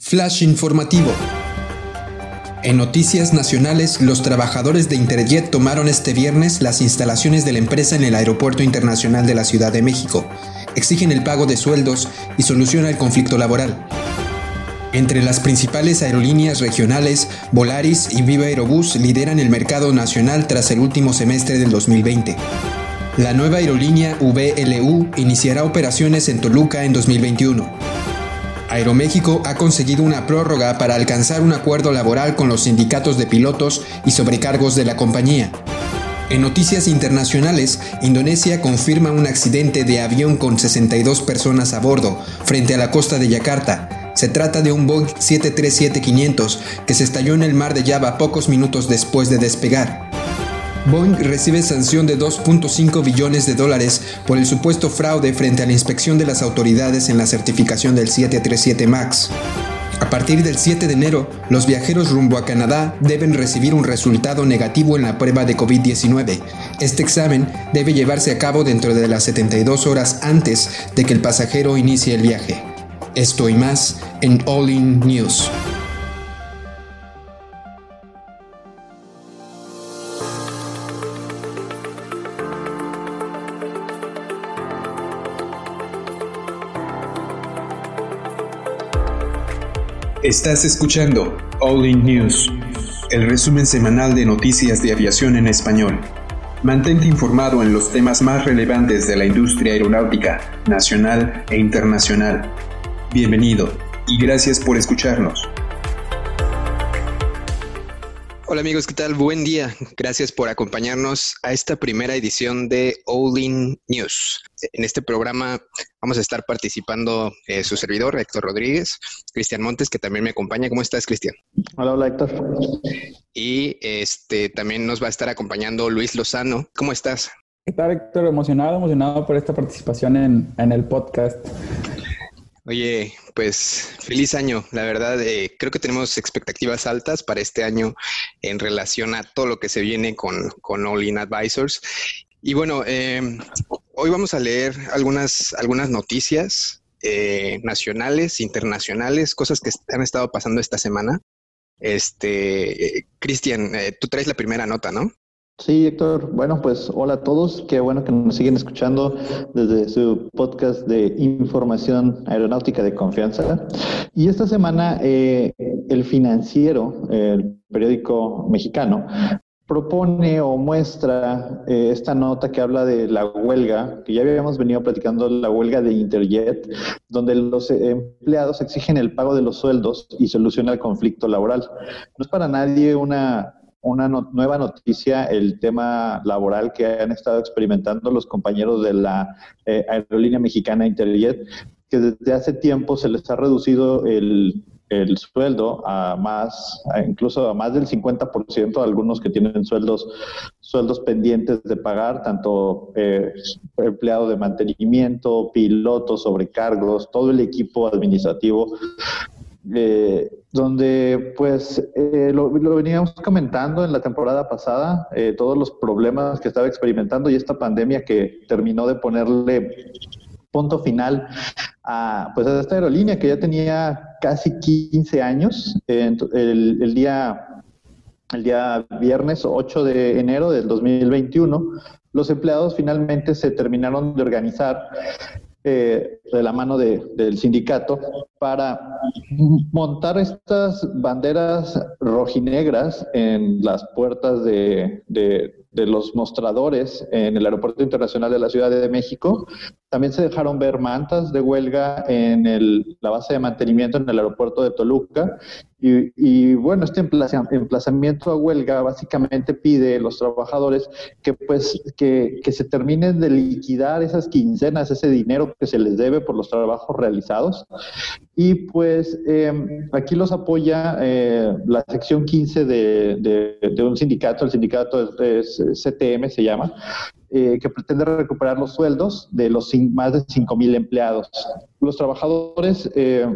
Flash informativo. En noticias nacionales, los trabajadores de Interjet tomaron este viernes las instalaciones de la empresa en el Aeropuerto Internacional de la Ciudad de México. Exigen el pago de sueldos y solución al conflicto laboral. Entre las principales aerolíneas regionales, Volaris y Viva Aerobús lideran el mercado nacional tras el último semestre del 2020. La nueva aerolínea VLU iniciará operaciones en Toluca en 2021. Aeroméxico ha conseguido una prórroga para alcanzar un acuerdo laboral con los sindicatos de pilotos y sobrecargos de la compañía. En noticias internacionales, Indonesia confirma un accidente de avión con 62 personas a bordo frente a la costa de Yakarta, se trata de un Boeing 737-500 que se estalló en el mar de Java pocos minutos después de despegar. Boeing recibe sanción de 2.5 billones de dólares por el supuesto fraude frente a la inspección de las autoridades en la certificación del 737 MAX. A partir del 7 de enero, los viajeros rumbo a Canadá deben recibir un resultado negativo en la prueba de COVID-19. Este examen debe llevarse a cabo dentro de las 72 horas antes de que el pasajero inicie el viaje. Esto y más en All In News. Estás escuchando All In News, el resumen semanal de noticias de aviación en español. Mantente informado en los temas más relevantes de la industria aeronáutica, nacional e internacional. Bienvenido y gracias por escucharnos. Hola amigos, ¿qué tal? Buen día. Gracias por acompañarnos a esta primera edición de All In News. En este programa vamos a estar participando eh, su servidor, Héctor Rodríguez, Cristian Montes, que también me acompaña. ¿Cómo estás, Cristian? Hola, hola, Héctor. Y este también nos va a estar acompañando Luis Lozano. ¿Cómo estás? ¿Qué tal, Héctor? Emocionado, emocionado por esta participación en, en el podcast. Oye, pues feliz año. La verdad, eh, creo que tenemos expectativas altas para este año en relación a todo lo que se viene con, con All In Advisors. Y bueno, em, hoy vamos a leer algunas, algunas noticias eh, nacionales, internacionales, cosas que han estado pasando esta semana. Este, Cristian, eh, tú traes la primera nota, ¿no? Sí, Héctor. Bueno, pues hola a todos. Qué bueno que nos siguen escuchando desde su podcast de información aeronáutica de confianza. Y esta semana eh, el financiero, el periódico mexicano, propone o muestra eh, esta nota que habla de la huelga, que ya habíamos venido platicando, la huelga de Interjet, donde los empleados exigen el pago de los sueldos y solución al conflicto laboral. No es para nadie una una nueva noticia el tema laboral que han estado experimentando los compañeros de la eh, aerolínea mexicana Interjet, que desde hace tiempo se les ha reducido el, sueldo a más, incluso a más del 50%, algunos que tienen sueldos, sueldos pendientes de pagar, tanto eh, empleado de mantenimiento, pilotos, sobrecargos, todo el equipo administrativo eh, donde pues eh, lo, veníamos comentando en la temporada pasada, eh, todos los problemas que estaba experimentando y esta pandemia que terminó de ponerle punto final a, pues, a esta aerolínea que ya tenía casi 15 años. el, el, día, el día viernes 8 de enero del 2021, los empleados finalmente se terminaron de organizar eh, de la mano del sindicato para montar estas banderas rojinegras en las puertas de, de los mostradores en el Aeropuerto Internacional de la Ciudad de México. También se dejaron ver mantas de huelga en la base de mantenimiento en el aeropuerto de Toluca. Y, bueno, este emplazamiento a huelga básicamente pide a los trabajadores que pues que, se terminen de liquidar esas quincenas, ese dinero que se les debe por los trabajos realizados. Y pues em, aquí los apoya eh, la sección 15 de, de, un sindicato, el sindicato es CTM se llama, eh, que pretende recuperar los sueldos de los más de 5.000 empleados. Los trabajadores eh,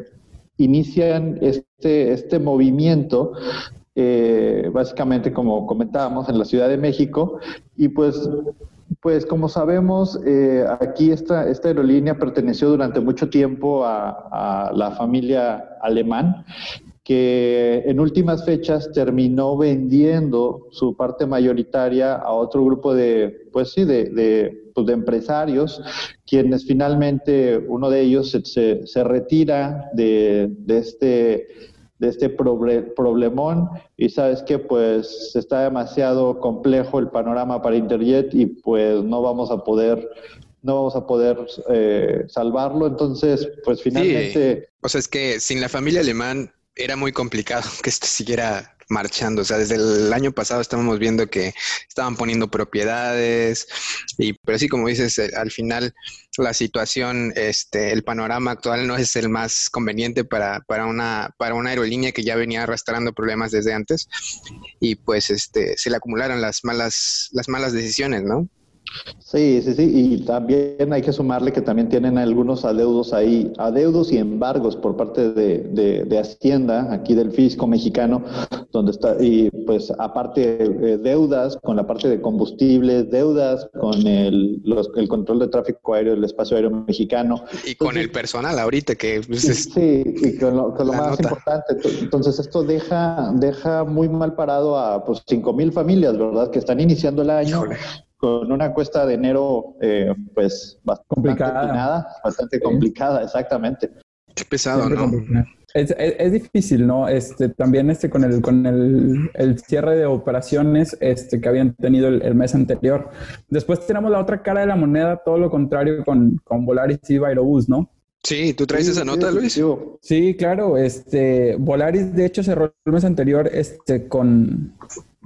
inician este, este movimiento eh, básicamente como comentábamos en la Ciudad de México. Y pues Pues como sabemos, eh, aquí esta, esta aerolínea perteneció durante mucho tiempo a, a la familia alemán que en últimas fechas terminó vendiendo su parte mayoritaria a otro grupo de, pues sí, de, de, pues de empresarios, quienes finalmente uno de ellos se, se, retira de, de, este de este problemón y sabes que pues está demasiado complejo el panorama para Interjet y pues no vamos a poder no vamos a poder eh, salvarlo entonces pues finalmente sí. o sea es que sin la familia alemán era muy complicado que esto siguiera marchando. O sea, desde el año pasado estábamos viendo que estaban poniendo propiedades y, pero sí, como dices, eh, al final la situación, este, el panorama actual no es el más conveniente para, para una, para una aerolínea que ya venía arrastrando problemas desde antes y pues, este, se le acumularon las malas, las malas decisiones, ¿no? Sí, sí, sí, y también hay que sumarle que también tienen algunos adeudos ahí, adeudos y embargos por parte de, de, Hacienda, aquí del fisco mexicano, donde está, y pues aparte eh, deudas con la parte de combustibles, deudas con el, los, el control de tráfico aéreo del espacio aéreo mexicano. Y con el personal ahorita, que pues, es Sí, y con lo, con lo más nota. importante. Entonces esto deja, deja muy mal parado a pues cinco mil familias, ¿verdad? Que están iniciando el año. Híjole con una cuesta de enero, eh, pues bastante complicada, bastante sí. complicada, exactamente. Qué pesado, ¿no? Es, es, es, difícil, ¿no? Este, también este, con, el, con el, el, cierre de operaciones este, que habían tenido el, el, mes anterior. Después tenemos la otra cara de la moneda, todo lo contrario con, con Volaris y Aerobús, ¿no? Sí, ¿tú traes sí, esa nota, sí, Luis? Sí, claro. Este, Volaris, de hecho, cerró el mes anterior este, con,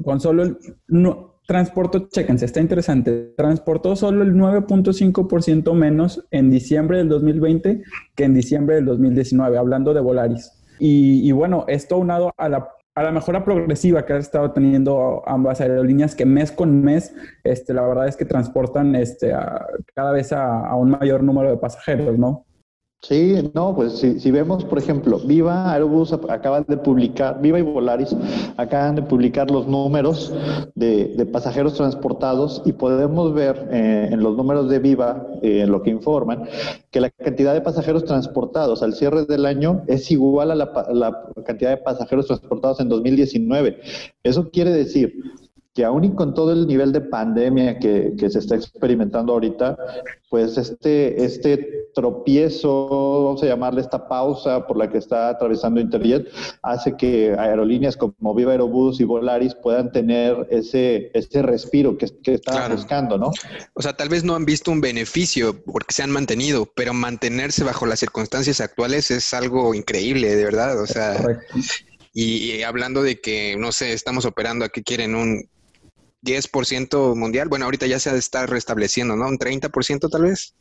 con solo el, no, transportó, chéquense, está interesante, transportó solo el 9.5% menos en diciembre del 2020 que en diciembre del 2019, hablando de Volaris. Y, bueno, esto aunado a la, a la mejora progresiva que ha estado teniendo ambas aerolíneas, que mes con mes, este, la verdad es que transportan este, cada vez a un mayor número de pasajeros, ¿no? Sí, no, pues si, si, vemos, por ejemplo, Viva Aerobús acaban de publicar, Viva y Volaris acaban de publicar los números de, de pasajeros transportados y podemos ver eh, en los números de Viva, eh, en lo que informan, que la cantidad de pasajeros transportados al cierre del año es igual a la, la cantidad de pasajeros transportados en 2019. Eso quiere decir que aún y con todo el nivel de pandemia que, que, se está experimentando ahorita, pues este, este tropiezo, vamos a llamarle esta pausa por la que está atravesando Interjet, hace que aerolíneas como Viva Aerobús y Volaris puedan tener ese, ese respiro que, que claro. buscando, ¿no? O sea, tal vez no han visto un beneficio porque se han mantenido, pero mantenerse bajo las circunstancias actuales es algo increíble, de verdad. O sea, y, y hablando de que, no sé, estamos operando aquí, quieren un 10% mundial. Bueno, ahorita ya se está restableciendo, ¿no? Un 30% tal vez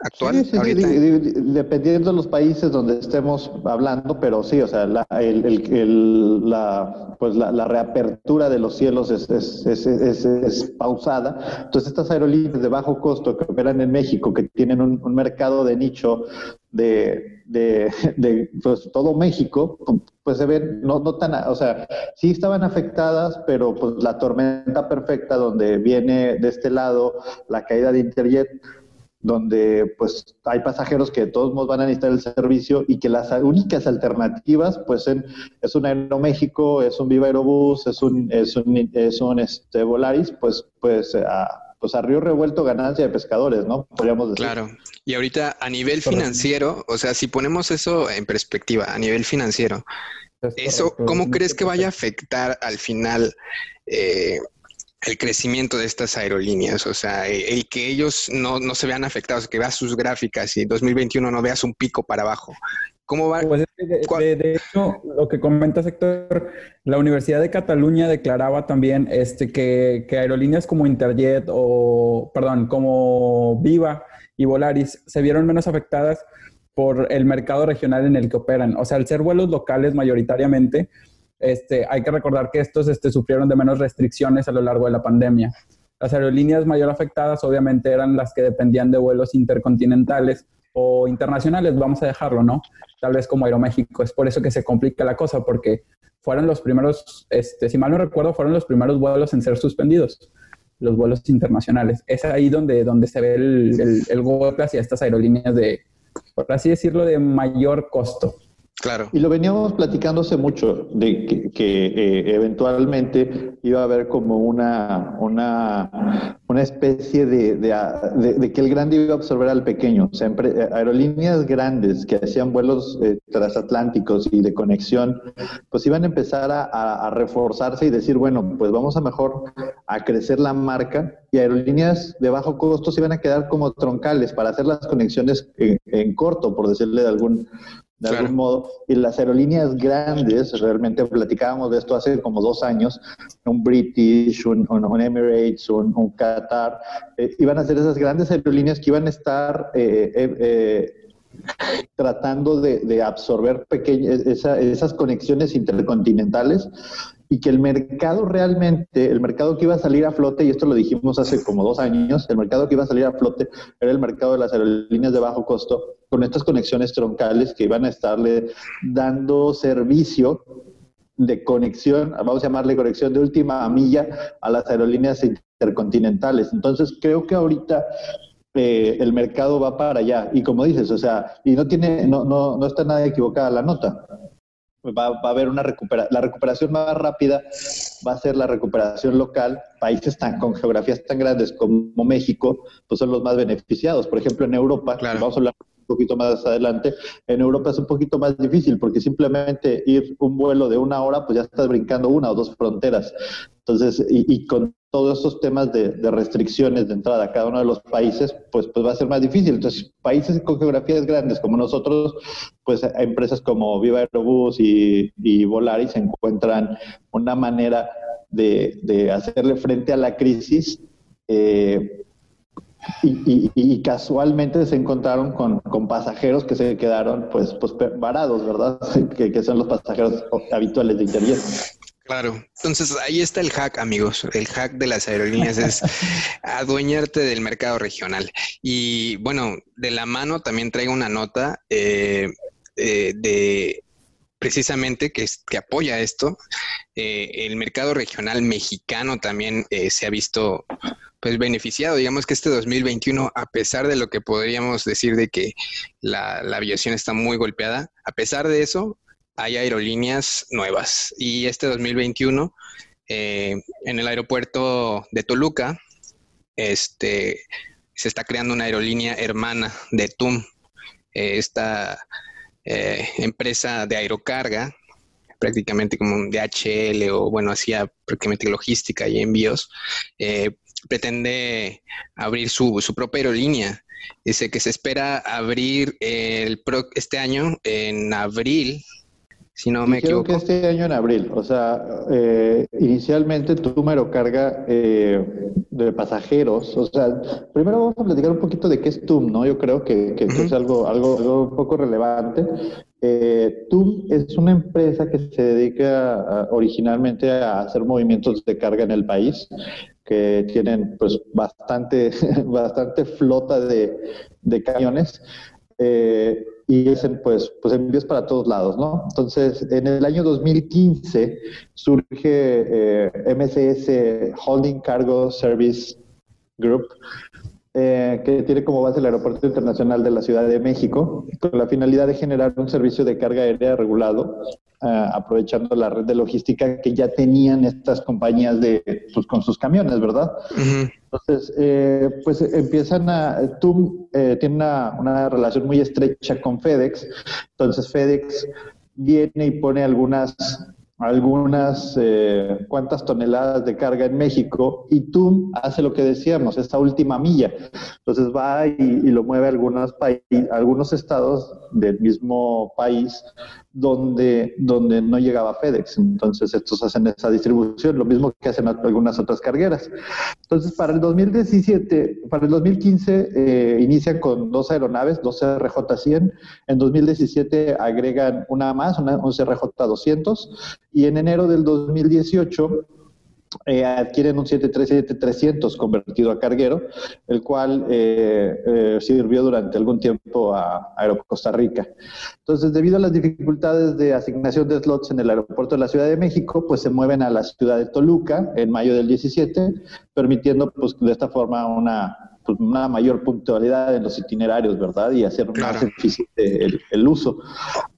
actual. Sí, sí, ahorita. Sí, dependiendo de los países donde estemos hablando, pero sí, o sea, la, el, el, el, la, pues la, la, reapertura de los cielos es, es, es, es, pausada. Entonces, estas aerolíneas de bajo costo que operan en México, que tienen un, un mercado de nicho de, de, de pues, todo México, pues se ven no, no tan, o sea, sí estaban afectadas, pero pues la tormenta perfecta donde viene de este lado la caída de Interjet, donde pues hay pasajeros que de todos modos van a necesitar el servicio y que las únicas alternativas pues en, es un Aeroméxico, es un Viva Aerobús, es un, es un, es un este, Volaris, pues, pues a, pues a río revuelto ganancia de pescadores, ¿no? Podríamos decir. Claro. Y ahorita a nivel financiero, o sea, si ponemos eso en perspectiva, a nivel financiero, eso, ¿cómo crees que vaya a afectar al final eh, el crecimiento de estas aerolíneas? O sea, el que ellos no, no se vean afectados, que veas sus gráficas y 2021 no veas un pico para abajo. ¿Cómo va? Pues de, de, de, hecho, lo que comenta Héctor, la Universidad de Cataluña declaraba también este, que, que, aerolíneas como Interjet o, perdón, como Viva y Volaris se vieron menos afectadas por el mercado regional en el que operan. O sea, al ser vuelos locales mayoritariamente, este, hay que recordar que estos este, sufrieron de menos restricciones a lo largo de la pandemia. Las aerolíneas mayor afectadas obviamente eran las que dependían de vuelos intercontinentales o internacionales, vamos a dejarlo, ¿no? Tal vez como Aeroméxico. Es por eso que se complica la cosa, porque fueron los primeros, este, si mal no recuerdo, fueron los primeros vuelos en ser suspendidos. los vuelos internacionales. Es ahí donde, se ve el, el golpe hacia estas aerolíneas de, por así decirlo, de mayor costo. Claro. Y lo veníamos platicando hace mucho, de que, eh, eventualmente iba a haber como una, una, una especie de, de, que el grande iba a absorber al pequeño. O sea, eh, aerolíneas grandes que hacían vuelos eh, transatlánticos y de conexión, pues iban a empezar a, a, reforzarse y decir, bueno, pues vamos a mejor a crecer la marca y aerolíneas de bajo costo se iban a quedar como troncales para hacer las conexiones en, en corto, por decirle de algún de algún modo. Y las aerolíneas grandes, realmente platicábamos de esto hace como dos años, un British, un, Emirates, un, Qatar, eh, iban a ser esas grandes aerolíneas que iban a estar eh, eh, tratando de, absorber pequeñas, esas conexiones intercontinentales y que el mercado realmente, el mercado que iba a salir a flote, y esto lo dijimos hace como dos años, el mercado que iba a salir a flote era el mercado de las aerolíneas de bajo costo, con estas conexiones troncales que iban a estarle dando servicio de conexión, vamos a llamarle conexión de última milla a las aerolíneas intercontinentales. Entonces, creo que ahorita eh, el mercado va para allá. Y como dices, o sea, y no tiene, no, no, no está nada equivocada la nota va, a haber una recuperación. La recuperación más rápida va a ser la recuperación local. Países tan, con geografías tan grandes como México, pues son los más beneficiados. Por ejemplo, en Europa, vamos a hablar poquito más adelante, en Europa es un poquito más difícil porque simplemente ir un vuelo de una hora, pues ya estás brincando una o dos fronteras. Entonces, y, con todos estos temas de, restricciones de entrada a cada uno de los países, pues, pues va a ser más difícil. Entonces, países con geografías grandes como nosotros, pues empresas como Viva Aerobús y, y Volaris encuentran una manera de, hacerle frente a la crisis. Eh, y, casualmente se encontraron con, pasajeros que se quedaron pues, pues varados, ¿verdad? Que, que son los pasajeros habituales de Interjet. Claro, entonces ahí está el hack, amigos. El hack de las aerolíneas es adueñarte del mercado regional. Y bueno, de la mano también traigo una nota eh, eh, de precisamente que, que apoya esto. Eh, el mercado regional mexicano también se ha visto pues beneficiado. Digamos que este 2021, a pesar de lo que podríamos decir de que la, la aviación está muy golpeada, a pesar de eso, hay aerolíneas nuevas. Y este 2021, eh, en el aeropuerto de Toluca, este, se está creando una aerolínea hermana de TUM, eh, esta eh, empresa de aerocarga, prácticamente como un DHL o bueno, hacía prácticamente logística y envíos, pretende abrir su, su propia aerolínea. Dice que se espera abrir el este año, en abril, si no me equivoco. que este año en abril, o sea, eh, inicialmente TUM carga eh, de pasajeros, o sea, primero vamos a platicar un poquito de qué es TUM, ¿no? Yo creo que, es algo, algo, un poco relevante. Eh, TUM es una empresa que se dedica originalmente a hacer movimientos de carga en el país que tienen pues bastante, bastante flota de, de camiones. Eh, y hacen pues, pues envíos para todos lados, ¿no? Entonces, en el año 2015 surge eh, MCS Holding Cargo Service Group, eh, que tiene como base el Aeropuerto Internacional de la Ciudad de México, con la finalidad de generar un servicio de carga aérea regulado, eh, aprovechando la red de logística que ya tenían estas compañías de, pues, con sus camiones, ¿verdad? Entonces, eh, pues empiezan a, tú tiene una, una relación muy estrecha con FedEx, entonces FedEx viene y pone algunas algunas eh, cuantas toneladas de carga en México y TUM hace lo que decíamos, esta última milla. Entonces va y, y lo mueve a algunos, algunos estados del mismo país donde, donde no llegaba FedEx. Entonces estos hacen esa distribución, lo mismo que hacen algunas otras cargueras. Entonces para el 2017, para el 2015 eh, inician con dos aeronaves, dos CRJ-100. En 2017 agregan una más, una, un CRJ-200. Y en enero del 2018 eh, adquieren un 737-300 convertido a carguero, el cual eh, eh, sirvió durante algún tiempo a Aerocosta Rica. Entonces, debido a las dificultades de asignación de slots en el aeropuerto de la Ciudad de México, pues se mueven a la ciudad de Toluca en mayo del 17, permitiendo pues de esta forma una una mayor puntualidad en los itinerarios, ¿verdad? Y hacer más eficiente el, uso.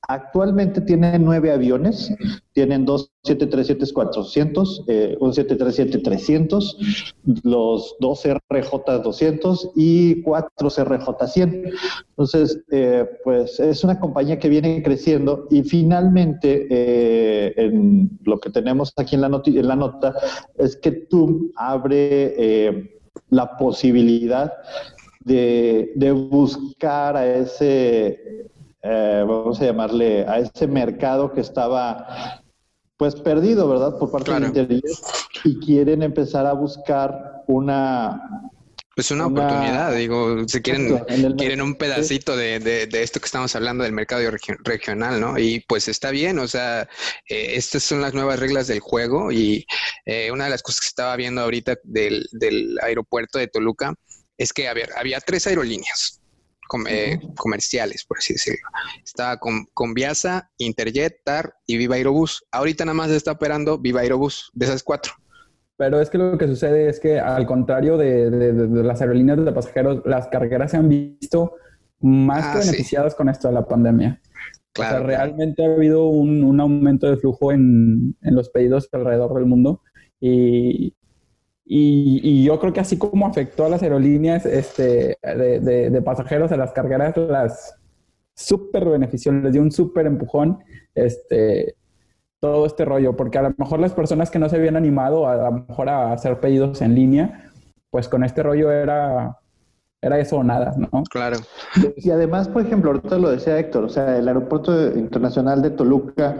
Actualmente tienen nueve aviones, tienen dos 737-400, eh, un 737-300, los dos RJ-200 y cuatro RJ-100. Entonces, eh, pues es una compañía que viene creciendo y finalmente eh, en lo que tenemos aquí en la, en la nota es que TUM abre la posibilidad de, buscar a ese, eh, vamos a llamarle, a ese mercado que estaba pues perdido, ¿verdad? Por parte del interior y quieren empezar a buscar una pues una, oportunidad, digo, se quieren, quieren un pedacito de, de, esto que estamos hablando del mercado regional, ¿no? Y pues está bien, o sea, eh, estas son las nuevas reglas del juego y eh, una de las cosas que estaba viendo ahorita del, del aeropuerto de Toluca es que había, había tres aerolíneas eh, comerciales, por así decirlo. Estaba con, con Viasa, Interjet, TAR y Viva Aerobús. Ahorita nada más está operando Viva Aerobús de esas cuatro. Pero es que lo que sucede es que al contrario de, las aerolíneas de pasajeros, las cargueras se han visto más que ah, beneficiadas con esto de la pandemia. Claro. O sea, realmente ha habido un, aumento de flujo en, los pedidos alrededor del mundo y, y, yo creo que así como afectó a las aerolíneas este, de, de pasajeros, a las cargueras las súper benefició, les dio un súper empujón. Este, todo este rollo, porque a lo mejor las personas que no se habían animado a, lo mejor a hacer pedidos en línea, pues con este rollo era, era eso o nada, ¿no? Claro. Y además, por ejemplo, ahorita lo decía Héctor, o sea, el aeropuerto internacional de Toluca,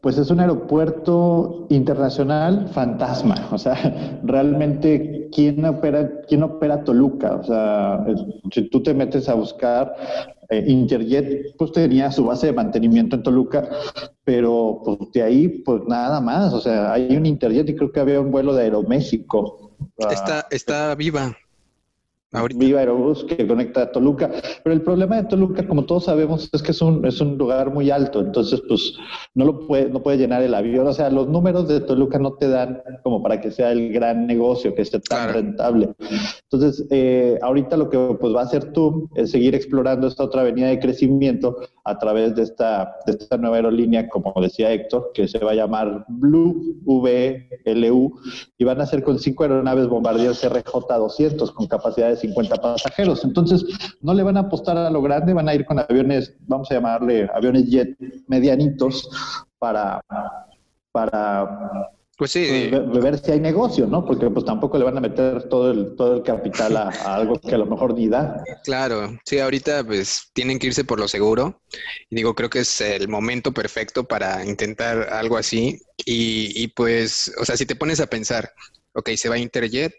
pues es un aeropuerto internacional fantasma, o sea, realmente, ¿quién opera, quién opera Toluca? O sea, si tú te metes a buscar eh, Interjet pues tenía su base de mantenimiento en Toluca, pero pues de ahí pues nada más, o sea, hay un Interjet y creo que había un vuelo de Aeroméxico. Está, está viva. Viva Aerobús que conecta a Toluca. Pero el problema de Toluca, como todos sabemos, es que es un, es un lugar muy alto, entonces pues no lo puede, no puede llenar el avión. O sea, los números de Toluca no te dan como para que sea el gran negocio, que esté tan rentable. Entonces, eh, ahorita lo que pues va a hacer tú es seguir explorando esta otra avenida de crecimiento a través de esta, de esta nueva aerolínea, como decía Héctor, que se va a llamar Blue VLU y van a ser con cinco aeronaves bombarderos RJ200 con capacidades 50 pasajeros. Entonces, no le van a apostar a lo grande, van a ir con aviones, vamos a llamarle aviones jet medianitos para, para pues sí. Pues, ver si hay negocio, ¿no? Porque pues tampoco le van a meter todo el, todo el capital a, algo que a lo mejor ni da. Claro, sí, ahorita pues tienen que irse por lo seguro. Y digo, creo que es el momento perfecto para intentar algo así. Y, y pues, o sea, si te pones a pensar, ok, se va Interjet,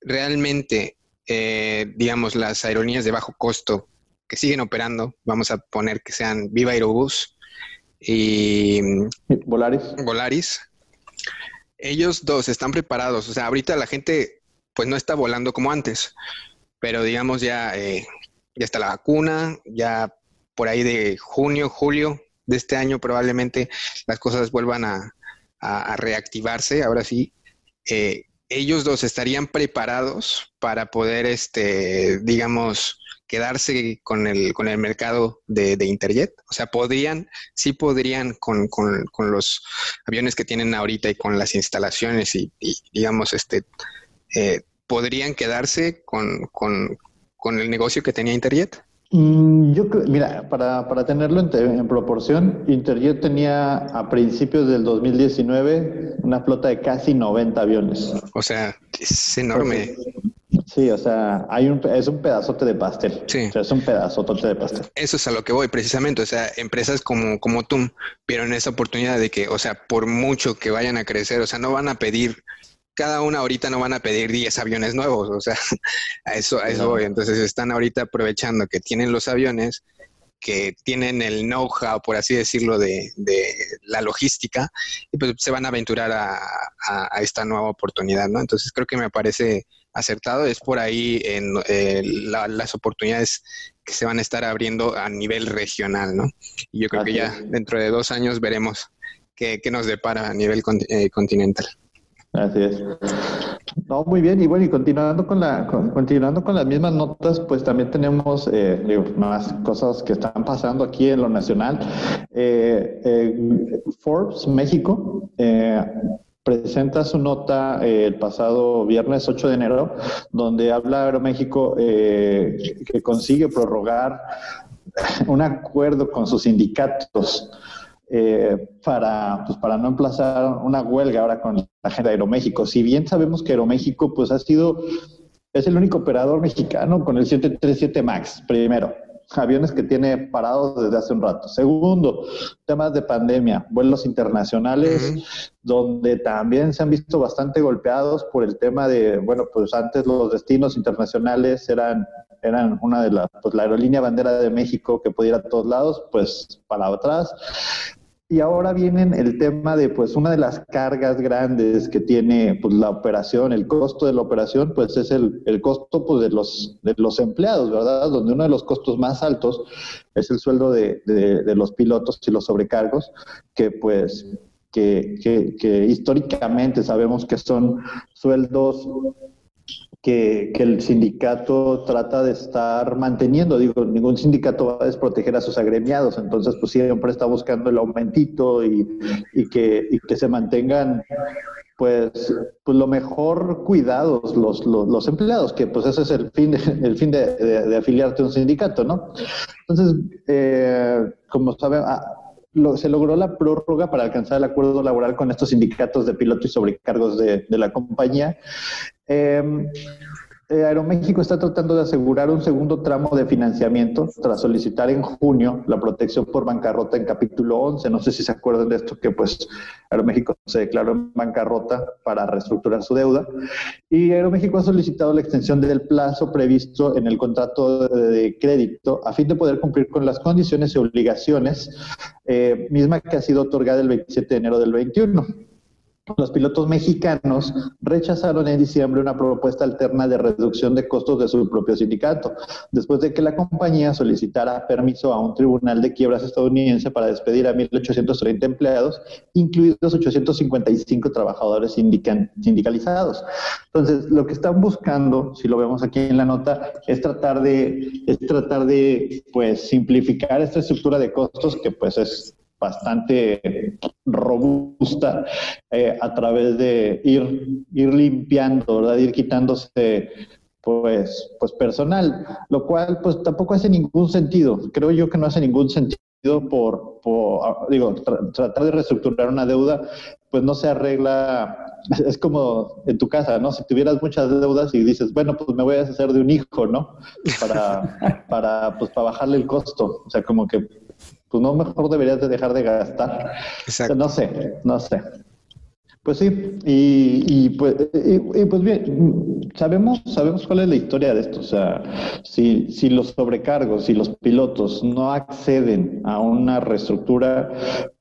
realmente eh, digamos, las aerolíneas de bajo costo que siguen operando, vamos a poner que sean Viva Aerobús y Volaris. Volaris. Ellos dos están preparados, o sea, ahorita la gente pues no está volando como antes, pero digamos ya, eh, ya está la vacuna, ya por ahí de junio, julio de este año probablemente las cosas vuelvan a, reactivarse, ahora sí. Eh, ellos dos estarían preparados para poder, este, digamos, quedarse con el, con el mercado de, Interjet? O sea, podrían, sí podrían con, los aviones que tienen ahorita y con las instalaciones y, digamos, este, eh, podrían quedarse con, con el negocio que tenía Interjet? Mm, yo creo, mira, para, para tenerlo en, proporción, Interjet tenía a principios del 2019 una flota de casi 90 aviones. O sea, es enorme. Sí, o sea, hay un, es un pedazote de pastel. Sí. O sea, es un pedazote de pastel. Eso es a lo que voy, precisamente. O sea, empresas como, como tú vieron esa oportunidad de que, o sea, por mucho que vayan a crecer, o sea, no van a pedir cada una ahorita no van a pedir 10 aviones nuevos, o sea, a eso, a eso voy. Entonces están ahorita aprovechando que tienen los aviones, que tienen el know-how, por así decirlo, de, la logística, y pues se van a aventurar a, esta nueva oportunidad, ¿no? Entonces creo que me parece acertado, es por ahí en eh, las oportunidades que se van a estar abriendo a nivel regional, ¿no? Y yo creo que ya dentro de dos años veremos qué, nos depara a nivel eh, continental. Así es. No, muy bien. Y bueno, y continuando con la, continuando con las mismas notas, pues también tenemos eh, más cosas que están pasando aquí en lo nacional. Eh, eh, Forbes México presenta su nota el pasado viernes 8 de enero, donde habla Aeroméxico que consigue prorrogar un acuerdo con sus sindicatos eh, para, pues, para no emplazar una huelga ahora con la gente de Aeroméxico. Si bien sabemos que Aeroméxico pues, ha sido, es el único operador mexicano con el 737 MAX, primero aviones que tiene parados desde hace un rato. Segundo, temas de pandemia, vuelos internacionales, donde también se han visto bastante golpeados por el tema de, bueno, pues antes los destinos internacionales eran eran una de las, pues la aerolínea bandera de México que podía ir a todos lados, pues para atrás. Y ahora vienen el tema de, pues, una de las cargas grandes que tiene pues, la operación, el costo de la operación, pues es el, el costo pues, de, los, de los empleados, ¿verdad? Donde uno de los costos más altos es el sueldo de, de, los pilotos y los sobrecargos, que pues, que, que, que históricamente sabemos que son sueldos que, el sindicato trata de estar manteniendo. Digo, ningún sindicato va a desproteger a sus agremiados, entonces pues siempre está buscando el aumentito y, que, que se mantengan pues, pues lo mejor cuidados los, los, empleados, que pues ese es el fin de, el fin de, afiliarte a un sindicato, ¿no? Entonces, eh, como saben, ah, se logró la prórroga para alcanzar el acuerdo laboral con estos sindicatos de pilotos y sobrecargos de, de la compañía eh, eh, Aeroméxico está tratando de asegurar un segundo tramo de financiamiento tras solicitar en junio la protección por bancarrota en capítulo 11. No sé si se acuerdan de esto, que pues Aeroméxico se declaró en bancarrota para reestructurar su deuda. Y Aeroméxico ha solicitado la extensión del plazo previsto en el contrato de crédito a fin de poder cumplir con las condiciones y obligaciones, eh, misma que ha sido otorgada el 27 de enero del 21 los pilotos mexicanos rechazaron en diciembre una propuesta alterna de reducción de costos de su propio sindicato, después de que la compañía solicitara permiso a un tribunal de quiebras estadounidense para despedir a 1.830 empleados, incluidos 855 trabajadores sindicalizados. Entonces, lo que están buscando, si lo vemos aquí en la nota, es tratar de, es tratar de pues, simplificar esta estructura de costos que pues es bastante robusta eh, a través de ir, ir limpiando, ¿verdad? Ir quitándose pues, pues personal, lo cual pues tampoco hace ningún sentido. Creo yo que no hace ningún sentido por, por digo, tratar de reestructurar una deuda, pues no se arregla, es como en tu casa, ¿no? Si tuvieras muchas deudas y dices, bueno, pues me voy a deshacer de un hijo, ¿no? Para, para, pues, para bajarle el costo. O sea, como que pues no mejor deberías de dejar de gastar. no sé, no sé. Pues sí, y, pues, pues bien, sabemos, sabemos cuál es la historia de esto. O sea, si, si los sobrecargos, si los pilotos no acceden a una reestructura,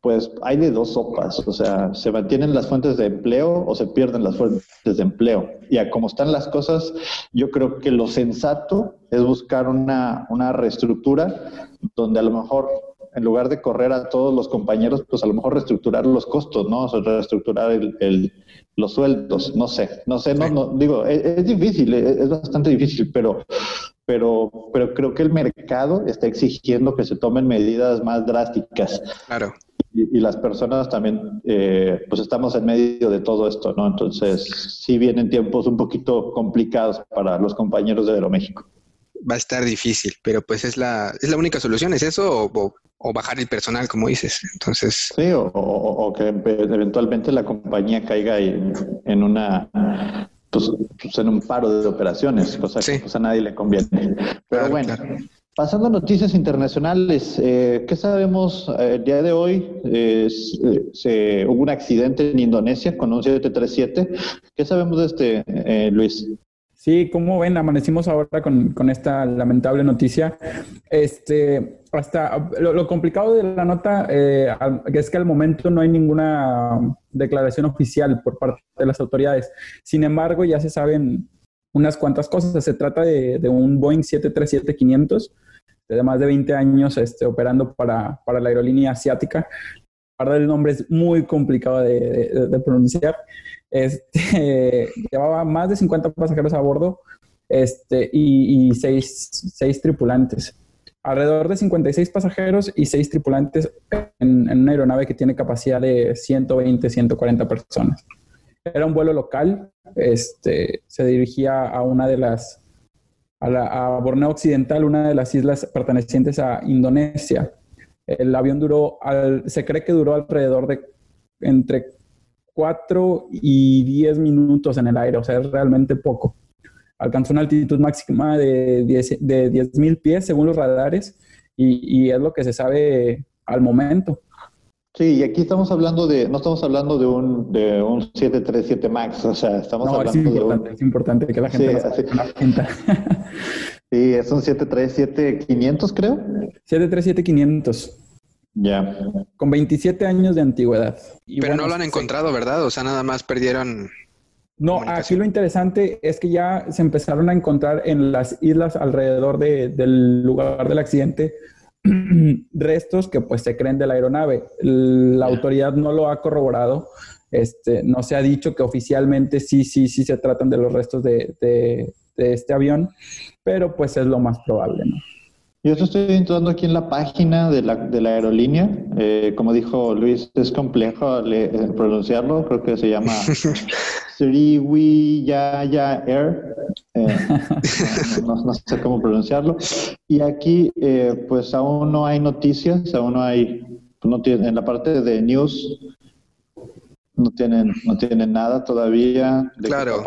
pues hay de dos sopas. O sea, se mantienen las fuentes de empleo o se pierden las fuentes de empleo. Y a como están las cosas, yo creo que lo sensato es buscar una, una reestructura donde a lo mejor en lugar de correr a todos los compañeros, pues a lo mejor reestructurar los costos, ¿no? O sea, reestructurar el, los sueldos, no sé, no sé, no, no digo, es, difícil, es, bastante difícil, pero, pero, pero creo que el mercado está exigiendo que se tomen medidas más drásticas. Claro. Y, las personas también, eh, pues estamos en medio de todo esto, ¿no? Entonces, sí vienen tiempos un poquito complicados para los compañeros de Aeroméxico va a estar difícil, pero pues es la, es la única solución, ¿es eso? O, o, bajar el personal, como dices. Entonces. Sí, o, que eventualmente la compañía caiga en, en una pues, pues, en un paro de operaciones, cosa que pues, a nadie le conviene. Pero bueno, pasando a noticias internacionales, eh, ¿qué sabemos eh, el día de hoy? Eh, se, hubo un accidente en Indonesia con un 737. ¿Qué sabemos de este, Luis? Sí, como ven, amanecimos ahora con, esta lamentable noticia. Este, hasta lo, complicado de la nota eh, es que al momento no hay ninguna declaración oficial por parte de las autoridades. Sin embargo, ya se saben unas cuantas cosas. Se trata de, un Boeing 737-500 de más de 20 años este, operando para, la aerolínea asiática. Para el nombre es muy complicado de pronunciar. Este, llevaba más de 50 pasajeros a bordo este, y, y seis, tripulantes. Alrededor de 56 pasajeros y seis tripulantes en, una aeronave que tiene capacidad de 120, 140 personas. Era un vuelo local, este, se dirigía a una de las, a, a Borneo Occidental, una de las islas pertenecientes a Indonesia. El avión duró, al, se cree que duró alrededor de entre 4 y 10 minutos en el aire, o sea, es realmente poco. Alcanzó una altitud máxima de 10.000 de pies según los radares y, es lo que se sabe al momento. Sí, y aquí estamos hablando de, no estamos hablando de un, de un 737 MAX, o sea, estamos hablando es importante, de un... es importante que la gente sí, lo sí, es un 737-500 creo. 737-500. Ya. Con 27 años de antigüedad. Pero no lo han encontrado, ¿verdad? O sea, nada más perdieron. No, aquí lo interesante es que ya se empezaron a encontrar en las islas alrededor del lugar del accidente restos que pues se creen de la aeronave. La autoridad no lo ha corroborado. Este, no se ha dicho que oficialmente sí, sí, sí se tratan de los restos de, de este avión, pero pues es lo más probable, ¿no? Yo estoy entrando aquí en la página de la, de la aerolínea. Eh, como dijo Luis, es complejo eh, pronunciarlo. Creo que se llama Sriwijaya Air. Eh, no, sé cómo pronunciarlo. Y aquí, pues aún no hay noticias, aún no hay, no tiene, en la parte de news, no tienen, no tienen nada todavía. claro.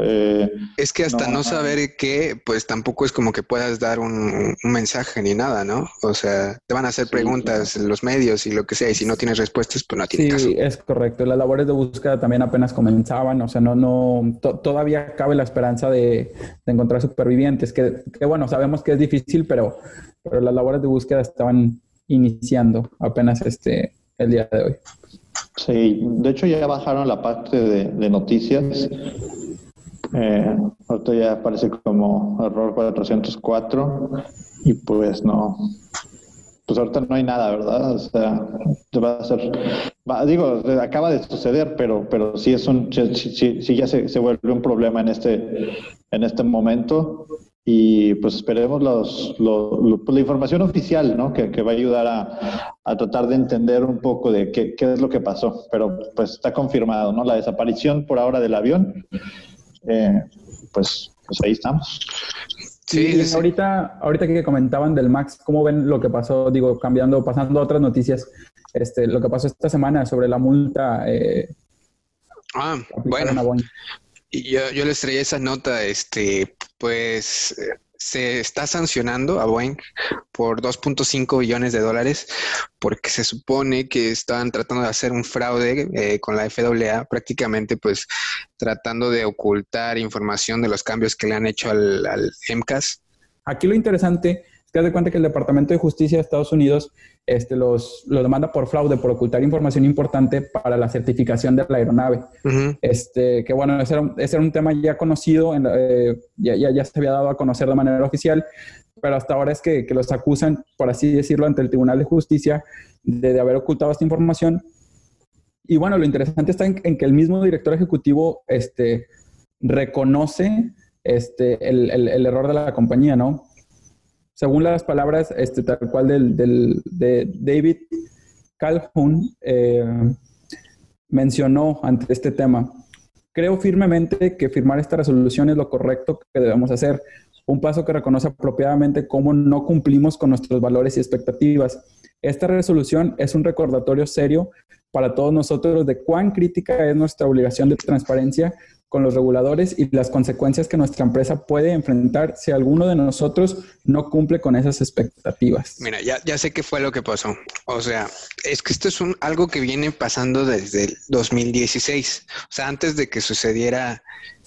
Eh, es que hasta no, saber qué, pues tampoco es como que puedas dar un, mensaje ni nada, ¿no? O sea, te van a hacer preguntas en los medios y lo que sea, y si no tienes respuestas, pues no tiene caso. Sí, es correcto. Las labores de búsqueda también apenas comenzaban, o sea, no, no, todavía cabe la esperanza de, encontrar supervivientes, que, que, bueno, sabemos que es difícil, pero, pero las labores de búsqueda estaban iniciando apenas este el día de hoy. Sí, de hecho ya bajaron la parte de, de noticias eh, ahorita ya aparece como error 404 y pues no, pues ahorita no hay nada, ¿verdad? O sea, va a ser, digo, acaba de suceder, pero, pero sí es un, sí, sí, ya se, se, vuelve un problema en este, en este momento y pues esperemos los, pues, la información oficial, ¿no? Que, que va a ayudar a, a, tratar de entender un poco de qué, qué es lo que pasó, pero pues está confirmado, ¿no? La desaparición por ahora del avión eh, pues, pues ahí estamos. Sí, ahorita, ahorita que comentaban del Max, ¿cómo ven lo que pasó? Digo, cambiando, pasando a otras noticias, este, lo que pasó esta semana sobre la multa. Eh, ah, bueno. Yo, yo les traía esa nota, este, pues se está sancionando a Boeing por 2.5 billones de dólares porque se supone que estaban tratando de hacer un fraude eh, con la FAA, prácticamente pues tratando de ocultar información de los cambios que le han hecho al, al MCAS. Aquí lo interesante es que de cuenta que el Departamento de Justicia de Estados Unidos este, los, demanda por fraude, por ocultar información importante para la certificación de la aeronave. este, que bueno, ese era, un, tema ya conocido, eh, ya, ya, se había dado a conocer de manera oficial, pero hasta ahora es que, los acusan, por así decirlo, ante el Tribunal de Justicia de, haber ocultado esta información. Y bueno, lo interesante está en, que el mismo director ejecutivo este, reconoce este, el, el error de la compañía, ¿no? Según las palabras este, tal cual del, de David Calhoun, eh, mencionó ante este tema. Creo firmemente que firmar esta resolución es lo correcto que debemos hacer, un paso que reconoce apropiadamente cómo no cumplimos con nuestros valores y expectativas. Esta resolución es un recordatorio serio para todos nosotros de cuán crítica es nuestra obligación de transparencia con los reguladores y las consecuencias que nuestra empresa puede enfrentar si alguno de nosotros no cumple con esas expectativas. Mira, ya, ya sé qué fue lo que pasó. O sea, es que esto es un, algo que viene pasando desde el 2016. O sea, antes de que sucediera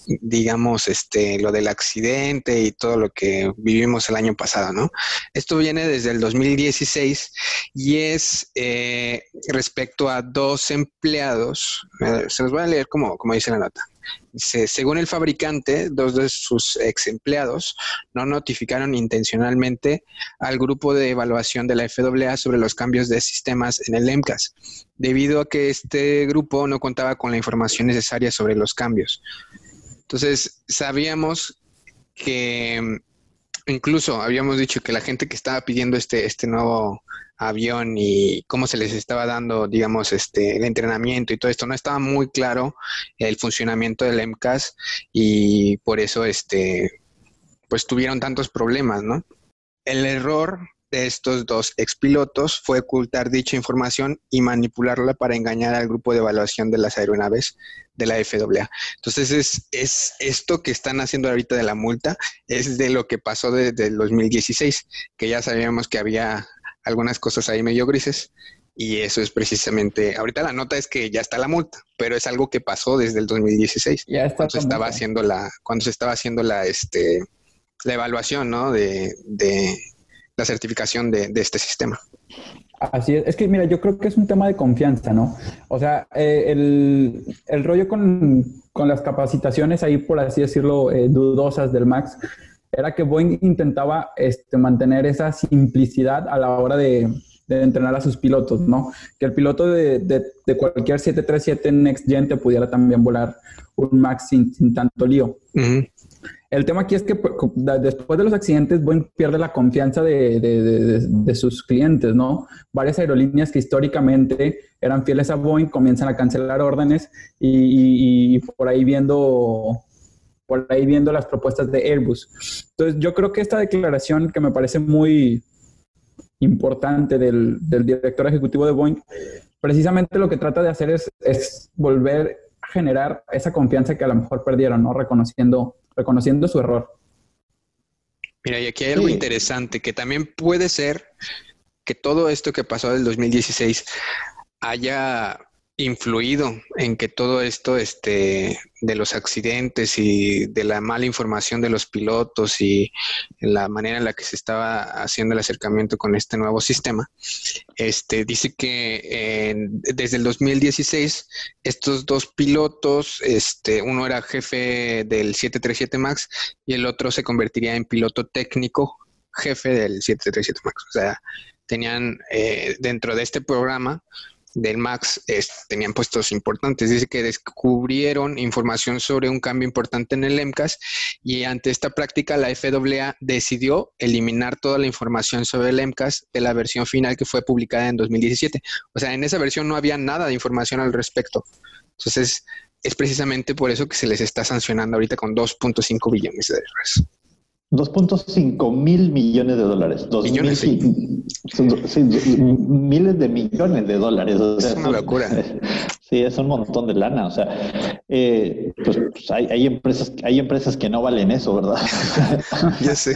digamos, este, lo del accidente y todo lo que vivimos el año pasado, ¿no? Esto viene desde el 2016 y es eh, respecto a dos empleados, eh, se los voy a leer como, como dice la nota según el fabricante, dos de sus ex empleados no notificaron intencionalmente al grupo de evaluación de la FAA sobre los cambios de sistemas en el EMCAS, debido a que este grupo no contaba con la información necesaria sobre los cambios. Entonces, sabíamos que incluso habíamos dicho que la gente que estaba pidiendo este, este nuevo avión y cómo se les estaba dando, digamos, este, el entrenamiento y todo esto. No estaba muy claro el funcionamiento del MCAS y por eso, este, pues tuvieron tantos problemas, ¿no? El error de estos dos expilotos fue ocultar dicha información y manipularla para engañar al grupo de evaluación de las aeronaves de la FAA. Entonces, es, es esto que están haciendo ahorita de la multa, es de lo que pasó desde el 2016, que ya sabíamos que había algunas cosas ahí medio grises. Y eso es precisamente, ahorita la nota es que ya está la multa, pero es algo que pasó desde el 2016. Ya está cuando se estaba haciendo la, cuando se estaba haciendo la, este, la evaluación, ¿no? De, de la certificación de, de, este sistema. Así es, es que mira, yo creo que es un tema de confianza, ¿no? O sea, eh, el, el, rollo con, con, las capacitaciones ahí, por así decirlo, eh, dudosas del Max, era que Boeing intentaba este, mantener esa simplicidad a la hora de, entrenar a sus pilotos, ¿no? Que el piloto de, cualquier 737 Next Gen te pudiera también volar un MAX sin, tanto lío. El tema aquí es que pues, después de los accidentes, Boeing pierde la confianza de, sus clientes, ¿no? Varias aerolíneas que históricamente eran fieles a Boeing comienzan a cancelar órdenes y por ahí viendo por ahí viendo las propuestas de Airbus. Entonces, yo creo que esta declaración que me parece muy importante del, director ejecutivo de Boeing, precisamente lo que trata de hacer es, volver a generar esa confianza que a lo mejor perdieron, ¿no? Reconociendo, reconociendo su error. Mira, y aquí hay algo interesante, que también puede ser que todo esto que pasó del 2016 haya influido en que todo esto este, de los accidentes y de la mala información de los pilotos y la manera en la que se estaba haciendo el acercamiento con este nuevo sistema, este, dice que desde el 2016 estos dos pilotos, este, uno era jefe del 737 MAX y el otro se convertiría en piloto técnico jefe del 737 MAX. O sea, tenían eh, dentro de este programa del MAX tenían puestos importantes. Dice que descubrieron información sobre un cambio importante en el MCAS y ante esta práctica la FAA decidió eliminar toda la información sobre el MCAS de la versión final que fue publicada en 2017. O sea, en esa versión no había nada de información al respecto. Entonces, es precisamente por eso que se les está sancionando ahorita con 2.5 billones de dólares. 2.5 mil millones de dólares. millones, miles de millones de dólares. es una locura. Sí, es un montón de lana. O sea, eh, pues, pues hay, empresas, hay empresas que no valen eso, ¿verdad? ya sé.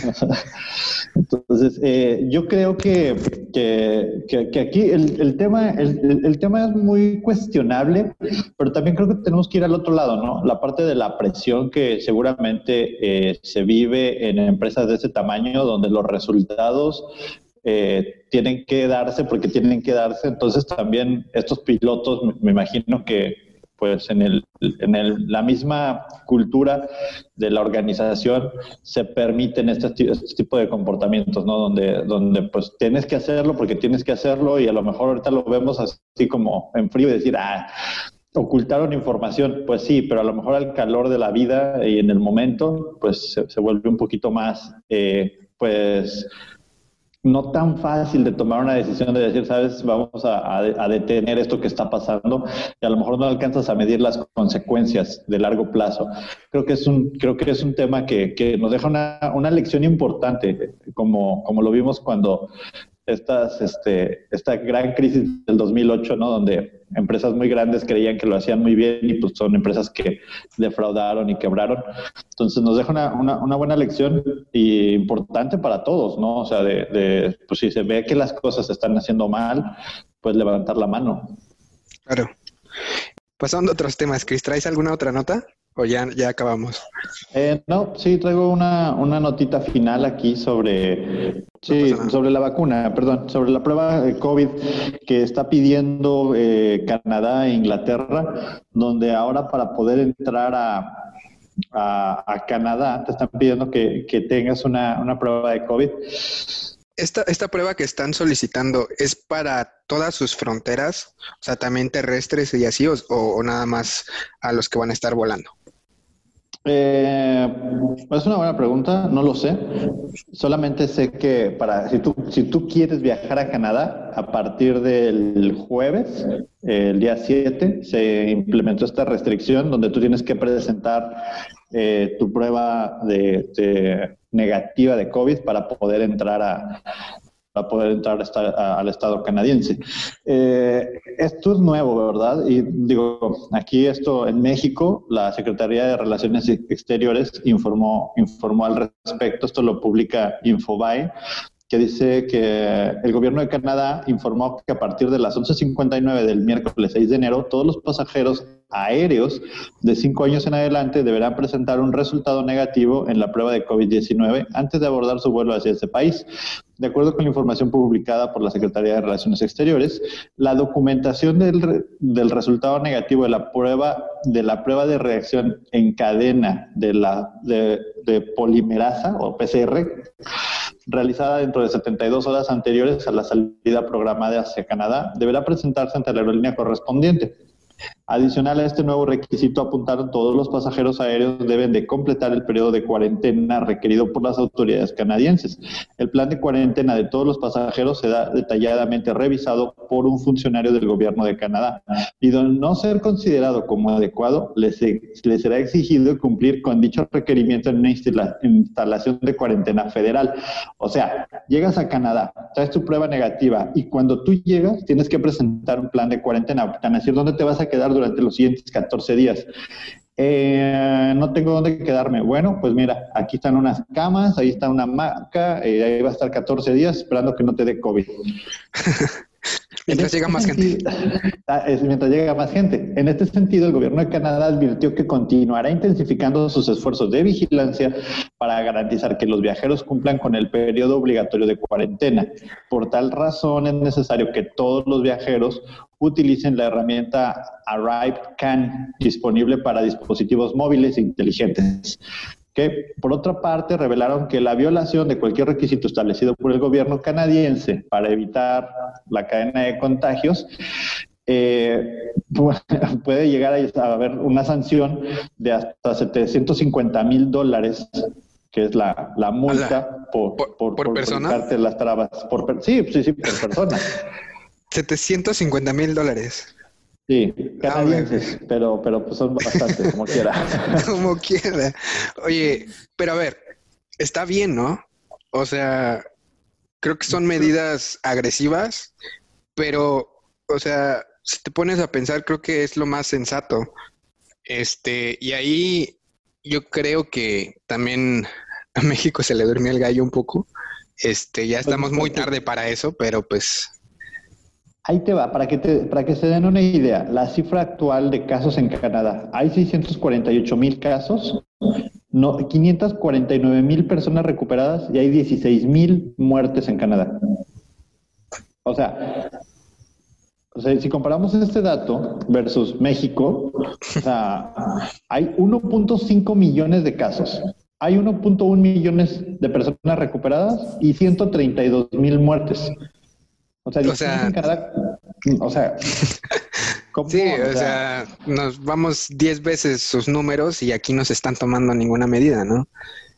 Entonces, eh, yo creo que, que, aquí el, tema, el, tema es muy cuestionable, pero también creo que tenemos que ir al otro lado, ¿no? La parte de la presión que seguramente eh, se vive en empresas de ese tamaño, donde los resultados eh, tienen que darse porque tienen que darse. Entonces también estos pilotos, me, imagino que pues en, el, en el, la misma cultura de la organización se permiten este, este, tipo de comportamientos, ¿no? Donde, donde pues tienes que hacerlo porque tienes que hacerlo y a lo mejor ahorita lo vemos así como en frío y decir, ah, ocultaron información, pues sí, pero a lo mejor al calor de la vida y en el momento, pues se, vuelve un poquito más, eh, pues no tan fácil de tomar una decisión de decir, sabes, vamos a, detener esto que está pasando y a lo mejor no alcanzas a medir las consecuencias de largo plazo. Creo que es un, creo que es un tema que, que nos deja una, una, lección importante, como, como lo vimos cuando estas, este, esta gran crisis del 2008, ¿no? Donde empresas muy grandes creían que lo hacían muy bien y pues son empresas que defraudaron y quebraron. Entonces nos deja una, una, buena lección y importante para todos, ¿no? O sea, de, de, pues si se ve que las cosas se están haciendo mal, pues levantar la mano. Claro. Pasando a otros temas, Chris, ¿traes alguna otra nota? ¿O ya, ya acabamos? Eh, no, sí, traigo una, una notita final aquí sobre, sí, sobre la vacuna, perdón, sobre la prueba de COVID que está pidiendo eh, Canadá e Inglaterra, donde ahora para poder entrar a, a, Canadá te están pidiendo que, que tengas una, una prueba de COVID. Esta, esta prueba que están solicitando es para todas sus fronteras, o sea, también terrestres y así, o, nada más a los que van a estar volando. Eh, es una buena pregunta, no lo sé. Solamente sé que para si tú, si tú quieres viajar a Canadá, a partir del jueves, el día 7, se implementó esta restricción donde tú tienes que presentar eh, tu prueba de, negativa de COVID para poder entrar a, para poder entrar al Estado canadiense. Eh, esto es nuevo, ¿verdad? Y digo, aquí esto en México, la Secretaría de Relaciones Exteriores informó, informó al respecto, esto lo publica Infobae, que dice que el gobierno de Canadá informó que a partir de las 11.59 del miércoles 6 de enero, todos los pasajeros aéreos de cinco años en adelante deberán presentar un resultado negativo en la prueba de COVID-19 antes de abordar su vuelo hacia ese país. De acuerdo con la información publicada por la Secretaría de Relaciones Exteriores, la documentación del, del resultado negativo de la prueba de la prueba de reacción en cadena de la de, de polimerasa o PCR realizada dentro de 72 horas anteriores a la salida programada hacia Canadá deberá presentarse ante la aerolínea correspondiente. Adicional a este nuevo requisito apuntaron todos los pasajeros aéreos deben de completar el periodo de cuarentena requerido por las autoridades canadienses. El plan de cuarentena de todos los pasajeros será detalladamente revisado por un funcionario del gobierno de Canadá y de no ser considerado como adecuado, les, les será exigido cumplir con dicho requerimiento en una instalación de cuarentena federal. O sea, llegas a Canadá, traes tu prueba negativa y cuando tú llegas tienes que presentar un plan de cuarentena, tan decir dónde te vas a quedar durante los siguientes 14 días. Eh, no tengo dónde quedarme. Bueno, pues mira, aquí están unas camas, ahí está una maca, eh, ahí va a estar 14 días esperando que no te dé COVID. Mientras llega más gente. Ah, mientras llega más gente. En este sentido, el gobierno de Canadá advirtió que continuará intensificando sus esfuerzos de vigilancia para garantizar que los viajeros cumplan con el periodo obligatorio de cuarentena. Por tal razón, es necesario que todos los viajeros utilicen la herramienta Arrive Can disponible para dispositivos móviles inteligentes que por otra parte revelaron que la violación de cualquier requisito establecido por el gobierno canadiense para evitar la cadena de contagios eh, puede llegar a haber una sanción de hasta 750 mil dólares que es la, multa por, por, por, persona. las trabas. Por, sí, sí, sí, por persona. 750 mil dólares. Sí, canadienses, pero, pero pues son bastantes, como quiera. como quiera. Oye, pero a ver, está bien, ¿no? O sea, creo que son medidas agresivas, pero, o sea, si te pones a pensar, creo que es lo más sensato. Este, y ahí yo creo que también a México se le durmió el gallo un poco. Este, ya estamos muy tarde para eso, pero pues Ahí te va, para que, te, para que se den una idea, la cifra actual de casos en Canadá, hay 648 mil casos, no, 549 mil personas recuperadas y hay 16 mil muertes en Canadá. O sea, si comparamos este dato versus México, o sea, hay 1.5 millones de casos, hay 1.1 millones de personas recuperadas y 132 mil muertes. O sea, o sea, o sea Sí, o, sea, nos vamos 10 veces sus números y aquí no se están tomando ninguna medida, ¿no?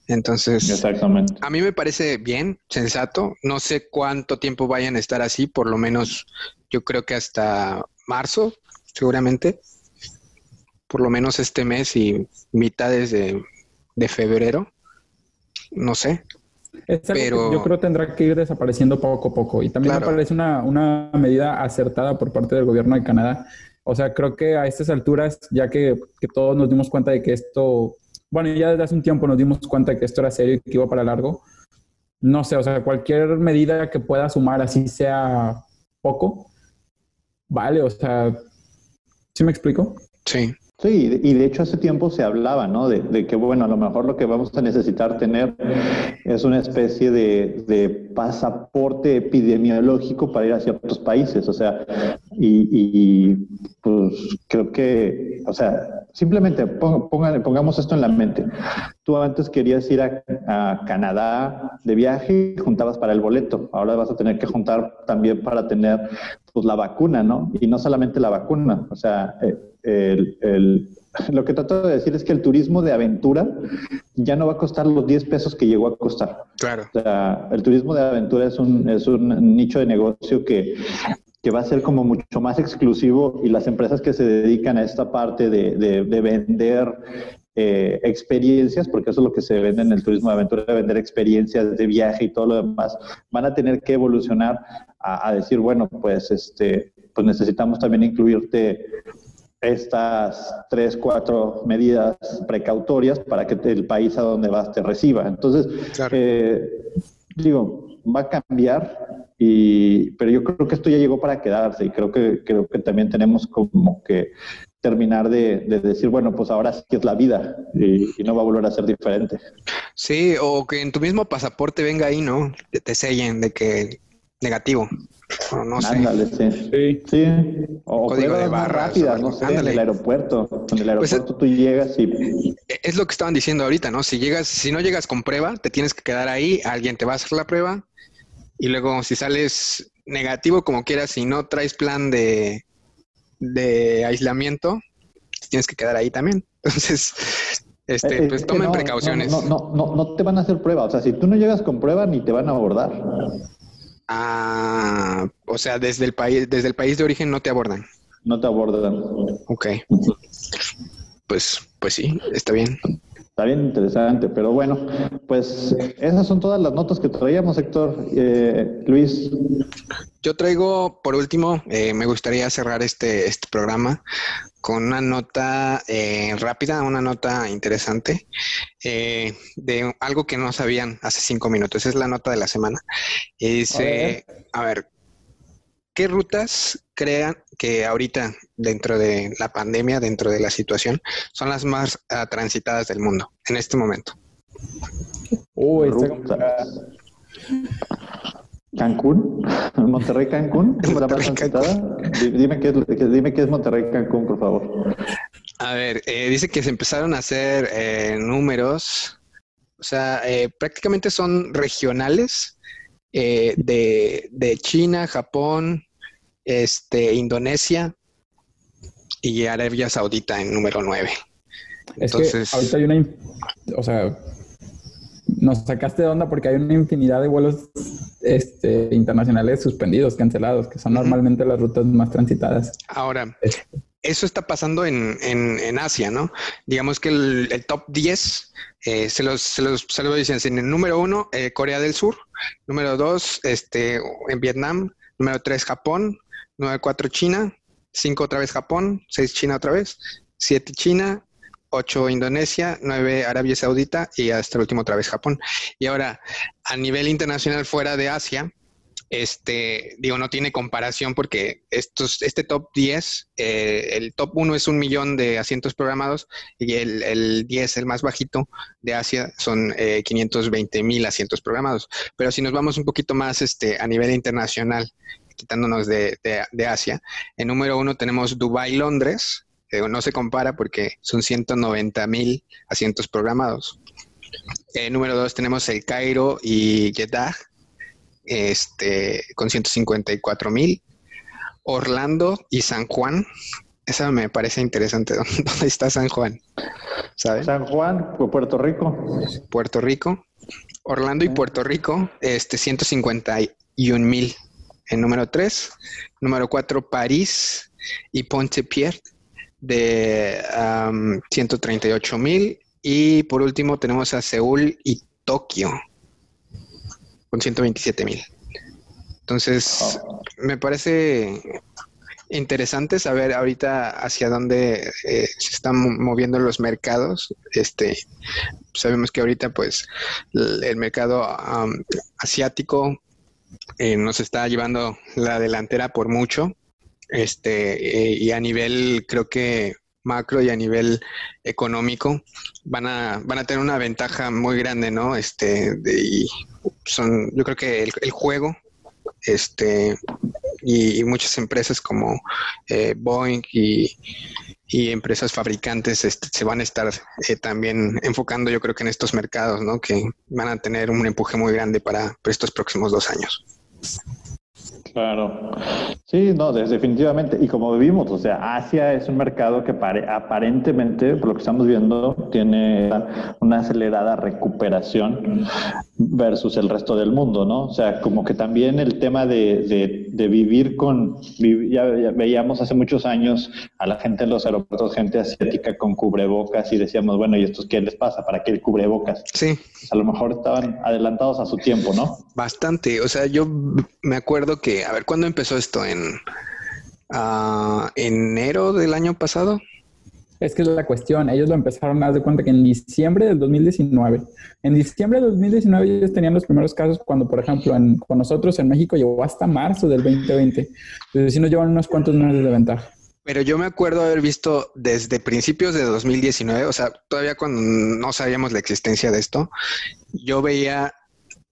Entonces, Exactamente. a mí me parece bien, sensato. No sé cuánto tiempo vayan a estar así, por lo menos yo creo que hasta marzo, seguramente. Por lo menos este mes y mitades de, de febrero. No sé pero... yo creo tendrá que ir desapareciendo poco a poco. Y también me parece una, una, medida acertada por parte del gobierno de Canadá. O sea, creo que a estas alturas, ya que, que, todos nos dimos cuenta de que esto, bueno, ya desde hace un tiempo nos dimos cuenta de que esto era serio y que iba para largo, no sé, o sea, cualquier medida que pueda sumar así sea poco, vale, o sea, ¿sí me explico? Sí. Sí, y de hecho hace tiempo se hablaba, ¿no? De, que, bueno, a lo mejor lo que vamos a necesitar tener es una especie de, pasaporte epidemiológico para ir a ciertos países, o sea, y, pues creo que, o sea, simplemente pongamos esto en la mente. Tú antes querías ir a, Canadá de viaje y juntabas para el boleto, ahora vas a tener que juntar también para tener pues la vacuna, ¿no? Y no solamente la vacuna, o sea, eh, el, lo que trato de decir es que el turismo de aventura ya no va a costar los 10 pesos que llegó a costar. Claro. O sea, el turismo de aventura es un, es un nicho de negocio que, que va a ser como mucho más exclusivo y las empresas que se dedican a esta parte de, de, vender eh, experiencias, porque eso es lo que se vende en el turismo de aventura, de vender experiencias de viaje y todo lo demás, van a tener que evolucionar a, a decir, bueno, pues este, pues necesitamos también incluirte estas tres, cuatro medidas precautorias para que el país a donde vas te reciba. Entonces, eh, digo, va a cambiar, y, pero yo creo que esto ya llegó para quedarse y creo que, creo que también tenemos como que terminar de, decir, bueno, pues ahora sí que es la vida y, no va a volver a ser diferente. Sí, o que en tu mismo pasaporte venga ahí, ¿no? Te sellen de que negativo. O no sé. sí. sí. O Código de barras. Rápidas, no sé, en el aeropuerto. En el pues aeropuerto tú llegas y... Es lo que estaban diciendo ahorita, ¿no? Si llegas, si no llegas con prueba, te tienes que quedar ahí, alguien te va a hacer la prueba y luego si sales negativo como quieras y no traes plan de, de aislamiento, tienes que quedar ahí también. Entonces, este, pues tomen precauciones. No, no, no, no, te van a hacer prueba. O sea, si tú no llegas con prueba, ni te van a abordar. Ah, o sea, desde el país, desde el país de origen no te abordan. No te abordan. Ok. Pues, pues sí, está bien. Está bien interesante, pero bueno, pues esas son todas las notas que traíamos, Héctor. Eh, Luis. Yo traigo, por último, eh, me gustaría cerrar este, este programa con una nota eh, rápida, una nota interesante eh, de algo que no sabían hace cinco minutos. Es la nota de la semana. Y dice, a ver, ¿qué rutas crean que ahorita, dentro de la pandemia, dentro de la situación, son las más ah, transitadas del mundo en este momento? Uy, Cancún, Monterrey Cancún, Monterrey, Cancún. Dime qué, dime qué es Monterrey Cancún, por favor. A ver, eh, dice que se empezaron a hacer eh, números, o sea, eh, prácticamente son regionales de, de, China, Japón, este, Indonesia y Arabia Saudita en número 9. Entonces, ahorita hay una, o sea, nos sacaste de onda porque hay una infinidad de vuelos este, internacionales suspendidos, cancelados, que son normalmente las rutas más transitadas. Ahora, eso está pasando en, en, Asia, ¿no? Digamos que el, top 10 eh, se, los, se, los, se los dicen en el número uno, eh, Corea del Sur, número dos, este, en Vietnam, número tres, Japón, número cuatro, China, cinco otra vez Japón, seis China otra vez, siete China, 8 Indonesia, 9 Arabia Saudita. Y hasta el último otra vez Japón. Y ahora, a nivel internacional fuera de Asia, este, digo, no tiene comparación porque estos, este top 10, eh, el top 1 es un millón de asientos programados y el, el 10, el más bajito de Asia, son 520 eh, mil asientos programados. Pero si nos vamos un poquito más este, a nivel internacional, quitándonos de, de, Asia, en número 1 tenemos Dubai, Londres, no se compara porque son 190 mil asientos programados. Eh, número dos tenemos el Cairo y Jeddah, este, con 154 mil. Orlando y San Juan. Esa me parece interesante. ¿Dónde está San Juan? San Juan, Puerto Rico. Puerto Rico. Orlando y Puerto Rico, este, 151 mil. En número tres. Número cuatro, París y Ponte-Pierre de 138 mil. Y por último tenemos a Seúl y Tokio con 127 mil. Entonces, me parece interesante saber ahorita hacia dónde eh, se están moviendo los mercados. Este, sabemos que ahorita, pues, el, mercado asiático eh, nos está llevando la delantera por mucho. Este, eh, y a nivel, creo que macro y a nivel económico, van a, van a tener una ventaja muy grande, ¿no? Este, y son, yo creo que el, juego, este, y, muchas empresas como eh, Boeing y, empresas fabricantes este, se van a estar eh, también enfocando, yo creo que en estos mercados, ¿no? Que van a tener un empuje muy grande para estos próximos dos años. Claro. Sí, no, definitivamente. Y como vimos, o sea, Asia es un mercado que aparentemente, por lo que estamos viendo, tiene una acelerada recuperación versus el resto del mundo, ¿no? O sea, como que también el tema de, de, vivir con, ya, veíamos hace muchos años a la gente en los aeropuertos, gente asiática con cubrebocas y decíamos, bueno, ¿y estos qué les pasa? ¿Para qué el cubrebocas? Sí. a lo mejor estaban adelantados a su tiempo, ¿no? Bastante. O sea, yo me acuerdo que a ver, ¿cuándo empezó esto? ¿En uh, enero del año pasado? Es que es la cuestión. Ellos lo empezaron a dar de cuenta que en diciembre del 2019. En diciembre del 2019 ellos tenían los primeros casos cuando, por ejemplo, con nosotros en México llegó hasta marzo del 2020. Entonces sí nos llevan unos cuantos meses de ventaja. Pero yo me acuerdo haber visto desde principios de 2019, o sea, todavía cuando no sabíamos la existencia de esto, yo veía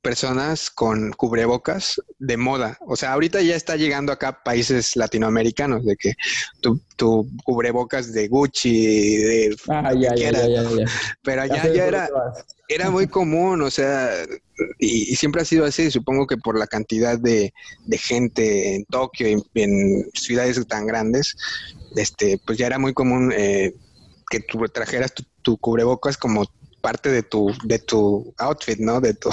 personas con cubrebocas de moda. O sea, ahorita ya está llegando acá países latinoamericanos de que tu, cubrebocas de Gucci, de ah, ya, ya, ya, pero allá ya, era, era muy común, o sea, y, siempre ha sido así, supongo que por la cantidad de, gente en Tokio y en ciudades tan grandes, este, pues ya era muy común eh, que tú trajeras tu, tu cubrebocas como parte de tu, de tu outfit, ¿no? De tu,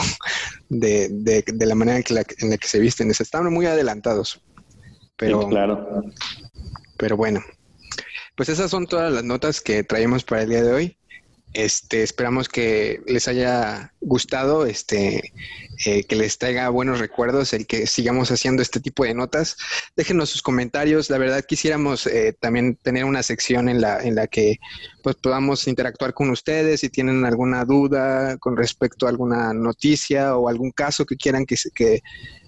de, de, la manera en, que la, en la que se visten. Estaban muy adelantados. Pero, claro. Pero bueno, pues esas son todas las notas que traemos para el día de hoy. Este, esperamos que les haya gustado, este, eh, que les traiga buenos recuerdos, el que sigamos haciendo este tipo de notas. Déjenos sus comentarios. La verdad quisiéramos eh, también tener una sección en la, en la que pues, podamos interactuar con ustedes si tienen alguna duda con respecto a alguna noticia o algún caso que quieran que, que,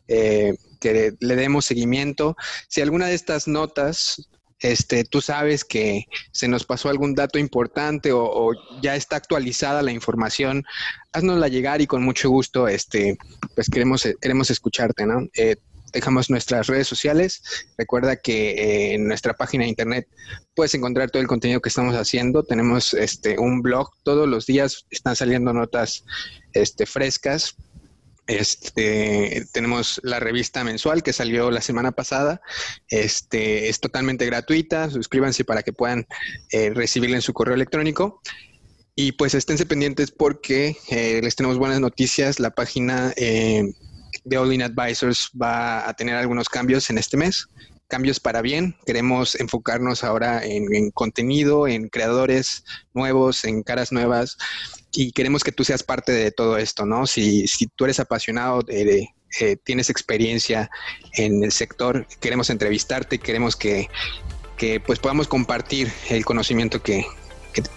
eh, que le demos seguimiento. Si alguna de estas notas este, tú sabes que se nos pasó algún dato importante o, ya está actualizada la información, haznosla llegar y con mucho gusto, este, pues queremos, queremos escucharte, ¿no? Eh, dejamos nuestras redes sociales. Recuerda que eh, en nuestra página de internet puedes encontrar todo el contenido que estamos haciendo. Tenemos este un blog todos los días están saliendo notas este, frescas este, tenemos la revista mensual que salió la semana pasada. Este, es totalmente gratuita. Suscríbanse para que puedan eh, recibirla en su correo electrónico. Y pues esténse pendientes porque eh, les tenemos buenas noticias. La página eh, de All In Advisors va a tener algunos cambios en este mes. Cambios para bien. Queremos enfocarnos ahora en contenido, en creadores nuevos, en caras nuevas y queremos que tú seas parte de todo esto, ¿no? Si, si tú eres apasionado, de, eh, tienes experiencia en el sector, queremos entrevistarte, queremos que, que pues podamos compartir el conocimiento que,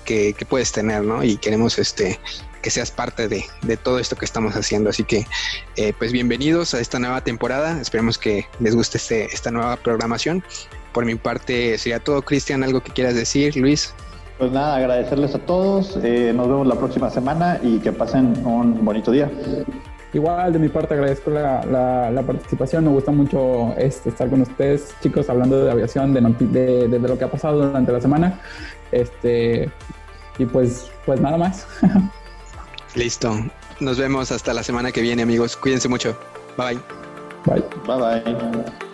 que, que, puedes tener, ¿no? Y queremos este que seas parte de, de todo esto que estamos haciendo. Así que, eh, pues bienvenidos a esta nueva temporada. Esperemos que les guste este, esta nueva programación. Por mi parte sería todo. Cristian, ¿algo que quieras decir? Luis. Pues nada, agradecerles a todos. Eh, nos vemos la próxima semana y que pasen un bonito día. Igual, de mi parte, agradezco la, la, participación. Me gusta mucho este, estar con ustedes, chicos, hablando de aviación, de, de, de, lo que ha pasado durante la semana. Este, y pues, pues nada más. Listo. Nos vemos hasta la semana que viene, amigos. Cuídense mucho. Bye. Bye. Bye bye.